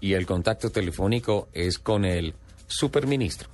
Y el contacto telefónico es con el superministro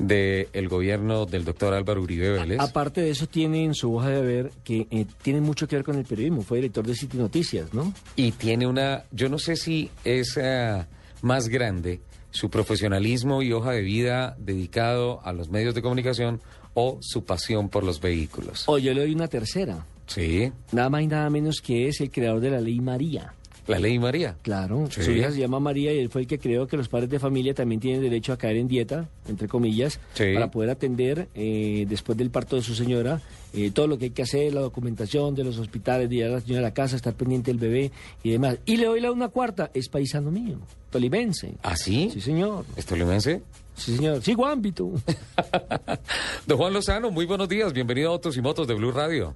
del gobierno del doctor Álvaro Uribe Vélez. Aparte de eso, tiene en su hoja de ver que eh, tiene mucho que ver con el periodismo. Fue director de City Noticias, ¿no? Y tiene una, yo no sé si es eh, más grande su profesionalismo y hoja de vida dedicado a los medios de comunicación o su pasión por los vehículos. O yo le doy una tercera. Sí, Nada más y nada menos que es el creador de la ley María. La ley María. Claro, Sí. su hija se llama María y él fue el que creó que los padres de familia también tienen derecho a caer en dieta, entre comillas, Sí. para poder atender eh, después del parto de su señora eh, todo lo que hay que hacer, la documentación de los hospitales, de a la señora a la casa, estar pendiente del bebé y demás. Y le doy la una cuarta, es paisano mío, tolimense. ¿Ah, sí? Sí, señor. ¿Es tolimense? Sí, señor. Sí, ámbito. Don Juan Lozano, muy buenos días. Bienvenido a Autos y Motos de Blue Radio.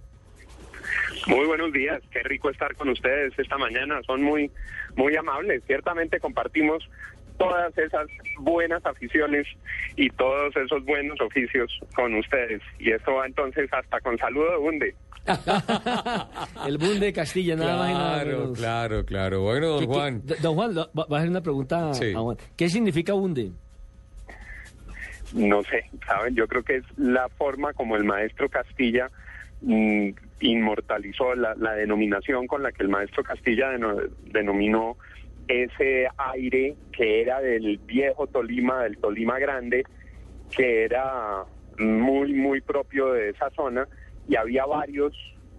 Muy buenos días, qué rico estar con ustedes esta mañana, son muy, muy amables, ciertamente compartimos todas esas buenas aficiones y todos esos buenos oficios con ustedes. Y eso va entonces hasta con saludo de Bunde. el bunde de Castilla, nada más y nada Claro, menos. claro, claro. Bueno, don ¿Qué- qué- Juan. don Juan, va a hacer una pregunta Sí. a Juan. ¿Qué significa bunde? No sé, ¿saben? Yo creo que es la forma como el maestro Castilla mm, inmortalizó la, la denominación con la que el maestro Castilla deno- denominó ese aire que era del viejo Tolima, del Tolima Grande, que era muy, muy propio de esa zona y había varios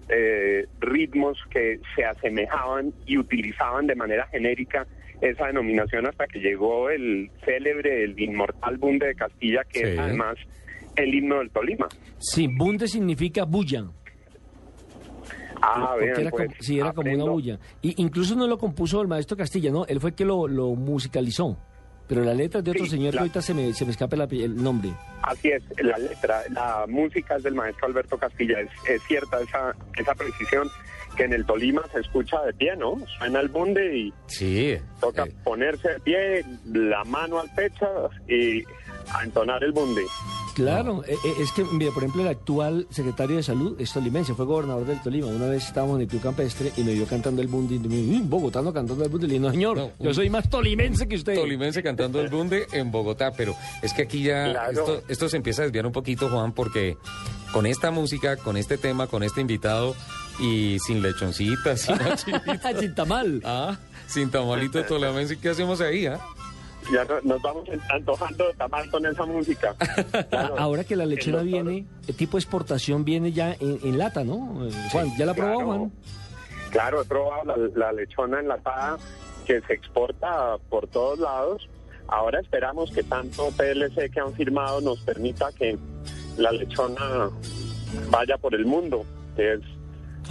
eh, ritmos que se asemejaban y utilizaban de manera genérica esa denominación hasta que llegó el célebre, el inmortal Bunde de Castilla, que Sí. es además el himno del Tolima. Sí, bunde significa bulla. Ah, vean, era pues, como, sí, era como una bulla. Y incluso no lo compuso el maestro Castilla, ¿no? Él fue el que lo, lo musicalizó. Pero la letra es de otro Sí, señor que ahorita se me, se me escapa la- el nombre. Así es, la letra, la música es del maestro Alberto Castilla. Es, es cierta esa, esa precisión que en el Tolima se escucha de pie, ¿no? Suena el bunde y Sí. toca eh, ponerse de pie, la mano al pecho y a entonar el bunde. Claro, eh, eh, es que, mire, por ejemplo, el actual secretario de salud es tolimense, fue gobernador del Tolima. Una vez estábamos en el club campestre y me vio cantando el bunde y me dijo, "Mm, bogotano cantando el bunde. Le dije, no, señor, No, yo soy más tolimense que usted. Tolimense cantando el bunde en Bogotá, pero es que aquí ya Claro. esto, esto se empieza a desviar un poquito, Juan, porque con esta música, con este tema, con este invitado y sin lechoncitas, sin Sin tamal. ah, sin tamalito tolimense, ¿qué hacemos ahí, ah? Ya no- nos vamos antojando de tamal con esa música. Claro. Ahora que la doctor- viene, el tipo de exportación viene ya en, en lata, ¿no? Eh, Juan, ¿ya la probó, Claro. Juan? Claro, he probado la, la lechona enlatada que se exporta por todos lados. Ahora esperamos que tanto PLC que han firmado nos permita que la lechona vaya por el mundo, que es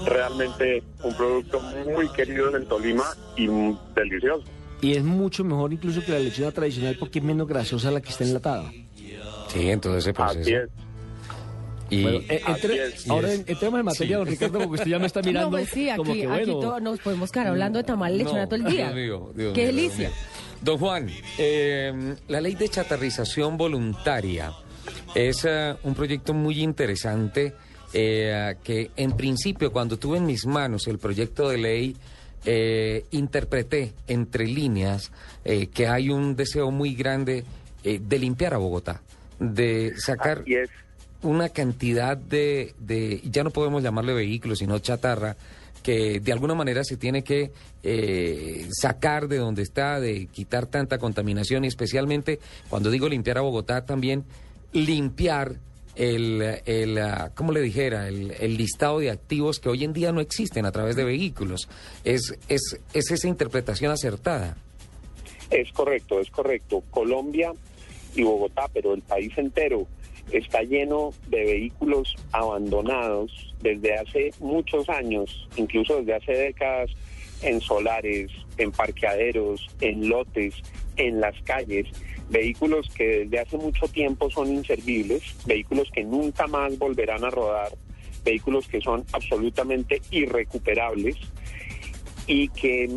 realmente un producto muy querido en el Tolima y mm, delicioso. Y es mucho mejor incluso que la lechona tradicional porque es menos grasosa la que está enlatada. Sí, en todo ese proceso. Así es. Y Bueno, eh, entre- es. ahora Sí, en- entremos en materia, don Ricardo, porque usted ya me está mirando. No, pues sí, como aquí, que, aquí bueno, todos nos podemos quedar hablando de tamal lechona No, todo el día. Dios mío, Dios Qué mío, delicia. mío. Don Juan, eh, la ley de chatarrización voluntaria es eh, un proyecto muy interesante eh, que en principio cuando tuve en mis manos el proyecto de ley eh, interpreté entre líneas eh, que hay un deseo muy grande eh, de limpiar a Bogotá, de sacar una cantidad de, de, ya no podemos llamarle vehículos, sino chatarra, que de alguna manera se tiene que eh, sacar de donde está, de quitar tanta contaminación y especialmente, cuando digo limpiar a Bogotá, también limpiar el, el ah, ¿cómo le dijera? El, el listado de activos que hoy en día no existen a través de vehículos. Es, es, es esa interpretación acertada. Es correcto, es correcto. Colombia y Bogotá, pero el país entero está lleno de vehículos abandonados desde hace muchos años, incluso desde hace décadas, en solares, en parqueaderos, en lotes, en las calles, vehículos que desde hace mucho tiempo son inservibles, vehículos que nunca más volverán a rodar, vehículos que son absolutamente irrecuperables y que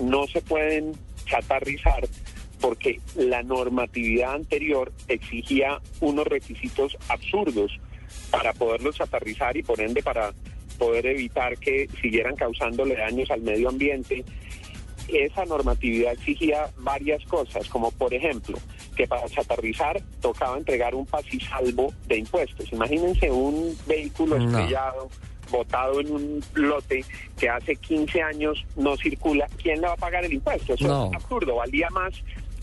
no se pueden chatarrizar porque la normatividad anterior exigía unos requisitos absurdos para poderlos chatarrizar y por ende para poder evitar que siguieran causándole daños al medio ambiente. Esa normatividad exigía varias cosas, como por ejemplo, que para chatarrizar tocaba entregar un pasisalvo de impuestos. Imagínense un vehículo No. estrellado, botado en un lote que hace 15 años no circula. ¿Quién le va a pagar el impuesto? Eso No. es absurdo, valía más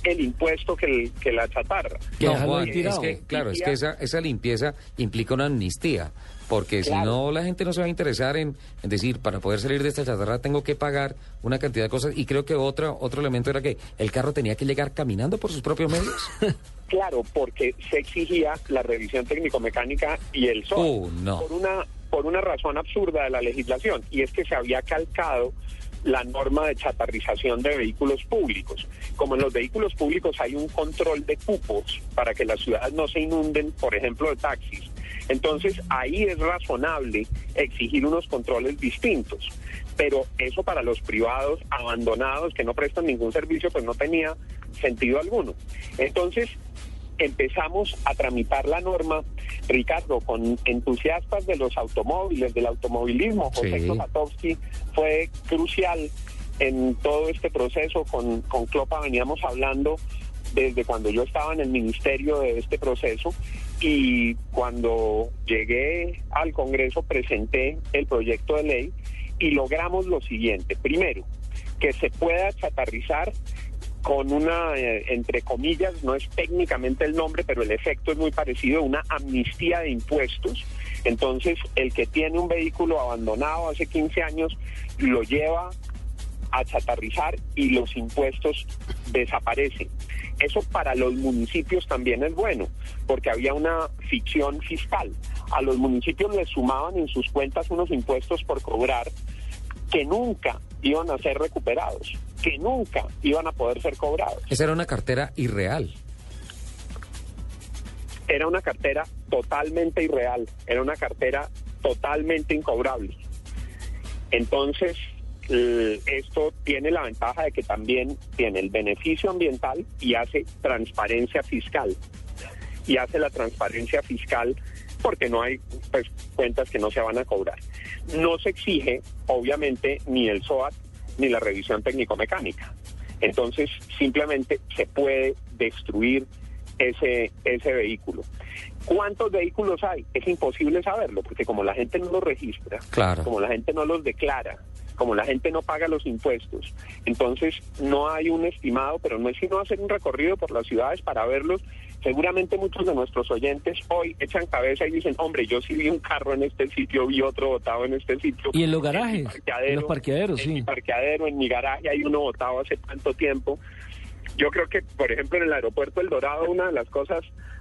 el impuesto que, el- que la chatarra. No, Juan, es que, claro, es que esa, esa limpieza implica una amnistía, porque si no la gente no se va a interesar en, en decir, para poder salir de esta chatarra tengo que pagar una cantidad de cosas, y creo que otro, otro elemento era que el carro tenía que llegar caminando por sus propios medios. Claro, porque se exigía la revisión técnico-mecánica y el SOA. Uh, no. Por una, por una razón absurda de la legislación, y es que se había calcado la norma de chatarrización de vehículos públicos. Como en los vehículos públicos hay un control de cupos para que las ciudades no se inunden, por ejemplo, de taxis. Entonces ahí es razonable exigir unos controles distintos. Pero eso para los privados abandonados que no prestan ningún servicio, pues no tenía sentido alguno. Entonces, empezamos a tramitar la norma, Ricardo, con entusiastas de los automóviles, del automovilismo. José Sí. Fue crucial en todo este proceso. Con, con Clopa veníamos hablando desde cuando yo estaba en el ministerio de este proceso y cuando llegué al Congreso presenté el proyecto de ley y logramos lo siguiente. Primero, que se pueda chatarrizar con una, eh, entre comillas, no es técnicamente el nombre, pero el efecto es muy parecido, una amnistía de impuestos. Entonces, el que tiene un vehículo abandonado hace 15 años lo lleva a chatarrizar y los impuestos desaparecen. Eso para los municipios también es bueno, porque había una ficción fiscal. A los municipios les sumaban en sus cuentas unos impuestos por cobrar que nunca iban a ser recuperados, que nunca iban a poder ser cobrados. Esa era una cartera irreal. Era una cartera totalmente irreal, era una cartera totalmente incobrable. Entonces, l- esto tiene la ventaja de que también tiene el beneficio ambiental y hace transparencia fiscal. Y hace la transparencia fiscal porque no hay pues, cuentas que no se van a cobrar. No se exige, obviamente, ni el SOAT ni la revisión técnico-mecánica. Entonces, simplemente se puede destruir ese, ese vehículo. ¿Cuántos vehículos hay? Es imposible saberlo, porque como la gente no los registra, Claro. como la gente no los declara, como la gente no paga los impuestos, entonces no hay un estimado, pero no es sino hacer un recorrido por las ciudades para verlos. Seguramente muchos de nuestros oyentes hoy echan cabeza y dicen, hombre, yo sí vi un carro en este sitio, vi otro botado en este sitio. Y en los garajes, en los parqueaderos, en mi sí. parqueadero, en mi garaje hay uno botado hace tanto tiempo. Yo creo que, por ejemplo, en el aeropuerto El Dorado, una de las cosas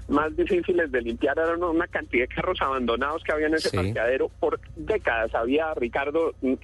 más difíciles de limpiar era una- cantidad de carros abandonados que había en ese Sí. parqueadero por décadas. Había, Ricardo, mm,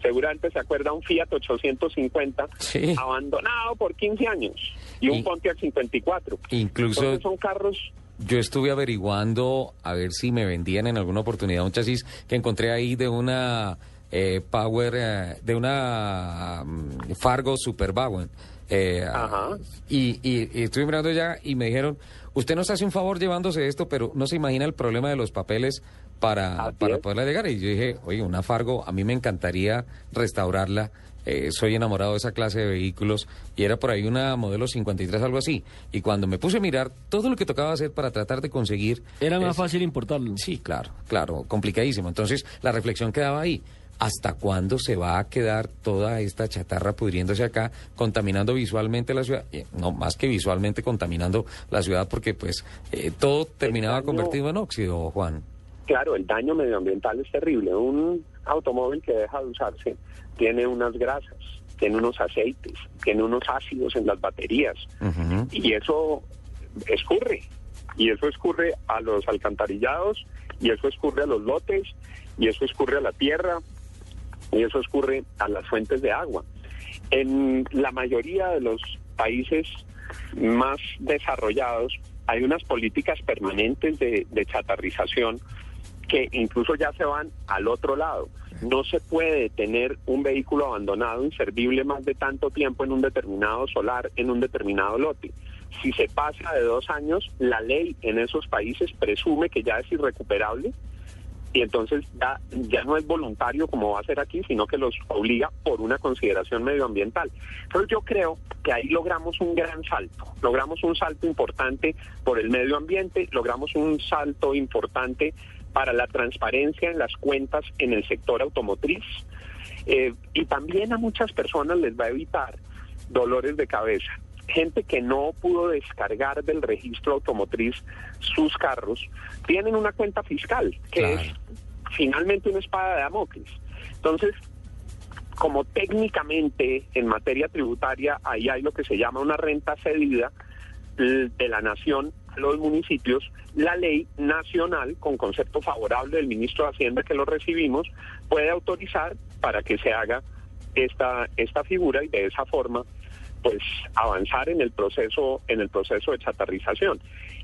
seguramente se acuerda, un Fiat 850 Sí. abandonado por 15 años y un Y- Pontiac 54. Incluso Entonces son carros yo estuve averiguando a ver si me vendían en alguna oportunidad un chasis que encontré ahí de una eh, Power, eh, de una mm, Fargo Superwagon. Eh, Ajá. y, y- y estuve mirando ya y me dijeron, usted nos hace un favor llevándose esto, pero no se imagina el problema de los papeles para, Así para es. poderla llegar. Y yo dije, oye, una Fargo, a mí me encantaría restaurarla. eh, soy enamorado de esa clase de vehículos y era por ahí una modelo 53, algo así. Y cuando me puse a mirar todo lo que tocaba hacer para tratar de conseguir... Era más es- fácil importarlo. Sí, claro, claro, complicadísimo. Entonces, la reflexión quedaba ahí. ¿Hasta cuándo se va a quedar toda esta chatarra pudriéndose acá, contaminando visualmente la ciudad? Eh, no, más que visualmente contaminando la ciudad, porque pues eh, todo terminaba daño- convertido en óxido, Juan. Claro, el daño medioambiental es terrible. Un automóvil que deja de usarse tiene unas grasas, tiene unos aceites, tiene unos ácidos en las baterías y eso escurre. Y eso escurre a los alcantarillados y eso escurre a los lotes y eso escurre a la tierra y eso escurre a las fuentes de agua. En la mayoría de los países más desarrollados hay unas políticas permanentes de, de chatarrización que incluso ya se van al otro lado. No se puede tener un vehículo abandonado inservible más de tanto tiempo en un determinado solar, en un determinado lote. Si se pasa de dos años, la ley en esos países presume que ya es irrecuperable y entonces ya, ya no es voluntario como va a ser aquí, sino que los obliga por una consideración medioambiental. Pero yo creo que ahí logramos un gran salto, logramos un salto importante por el medio ambiente, logramos un salto importante para la transparencia en las cuentas en el sector automotriz eh, y también a muchas personas les va a evitar dolores de cabeza gente que no pudo descargar del registro automotriz sus carros, tienen una cuenta fiscal, que es finalmente una espada de Damocles. Entonces, como técnicamente en materia tributaria ahí hay lo que se llama una renta cedida de la nación a los municipios, la ley nacional, con concepto favorable del ministro de Hacienda que lo recibimos, puede autorizar para que se haga esta, esta figura y de esa forma pues avanzar en el proceso en el proceso de chatarrización.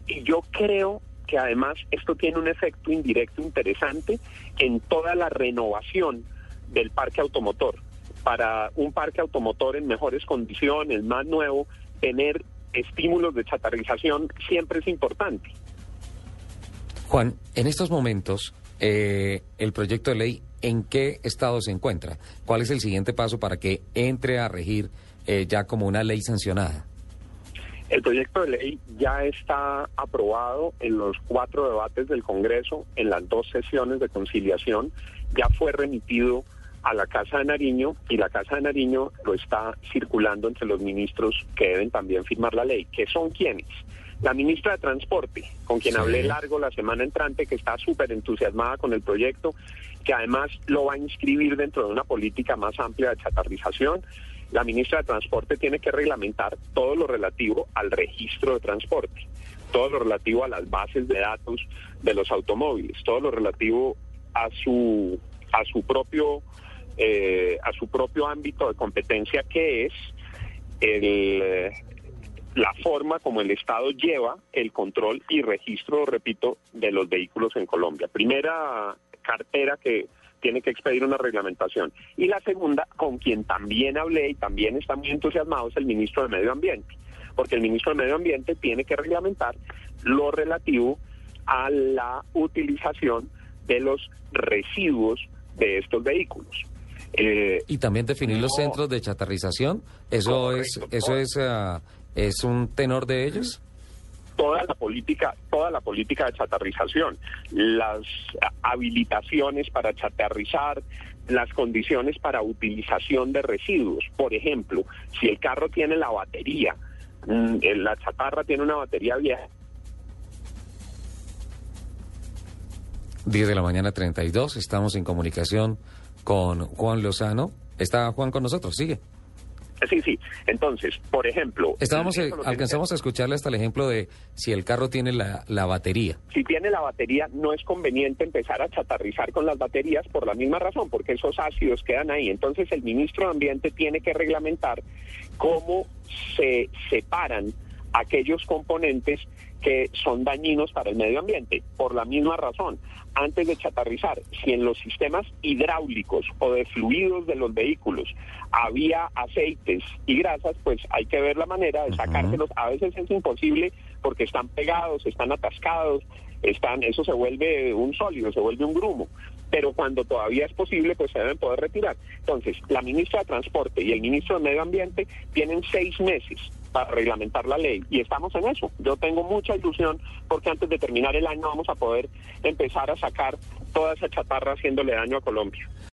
Y yo creo que además esto tiene un efecto indirecto interesante en toda la renovación del parque automotor. Para un parque automotor en mejores condiciones más nuevo tener estímulos de chatarrización siempre es importante. Juan en estos momentos eh, el proyecto de ley en qué estado se encuentra cuál es el siguiente paso para que entre a regir eh, ya como una ley sancionada? El proyecto de ley ya está aprobado en los cuatro debates del Congreso, en las dos sesiones de conciliación, ya fue remitido a la Casa de Nariño y la Casa de Nariño lo está circulando entre los ministros que deben también firmar la ley, que son quienes. La ministra de Transporte, con quien hablé largo la semana entrante, que está súper entusiasmada con el proyecto, que además lo va a inscribir dentro de una política más amplia de chatarrización la ministra de Transporte tiene que reglamentar todo lo relativo al registro de transporte, todo lo relativo a las bases de datos de los automóviles, todo lo relativo a su a su propio eh, a su propio ámbito de competencia que es el, la forma como el Estado lleva el control y registro, repito, de los vehículos en Colombia. Primera cartera que tiene que expedir una reglamentación. Y la segunda, con quien también hablé y también está muy entusiasmado, es el ministro de Medio Ambiente, porque el ministro de Medio Ambiente tiene que reglamentar lo relativo a la utilización de los residuos de estos vehículos. Eh, y también definir los centros de chatarrización. Eso es, eso es, ah, es un tenor de ellos toda la política, toda la política de chatarrización, las habilitaciones para chatarrizar, las condiciones para utilización de residuos. Por ejemplo, si el carro tiene la batería, mm, la chatarra tiene una batería vieja. 10 de la mañana 32, estamos en comunicación con Juan Lozano. Está Juan con nosotros, sigue. Sí, sí. Entonces, por ejemplo... Estábamos, eh, alcanzamos a escucharle hasta el ejemplo de si el carro tiene la, la, batería. Si tiene la batería, no es conveniente empezar a chatarrizar con las baterías por la misma razón, porque esos ácidos quedan ahí. Entonces, el ministro de Ambiente tiene que reglamentar cómo se separan aquellos componentes que son dañinos para el medio ambiente. Por la misma razón, antes de chatarrizar, si en los sistemas hidráulicos o de fluidos de los vehículos había aceites y grasas, pues hay que ver la manera de sacárselos. A veces es imposible porque están pegados, están atascados, están, eso se vuelve un sólido, se vuelve un grumo. Pero cuando todavía es posible, pues se deben poder retirar. Entonces, la ministra de Transporte y el ministro de Medio Ambiente tienen seis meses para reglamentar la ley y estamos en eso. Yo tengo mucha ilusión porque antes de terminar el año vamos a poder empezar a sacar toda esa chatarra haciéndole daño a Colombia.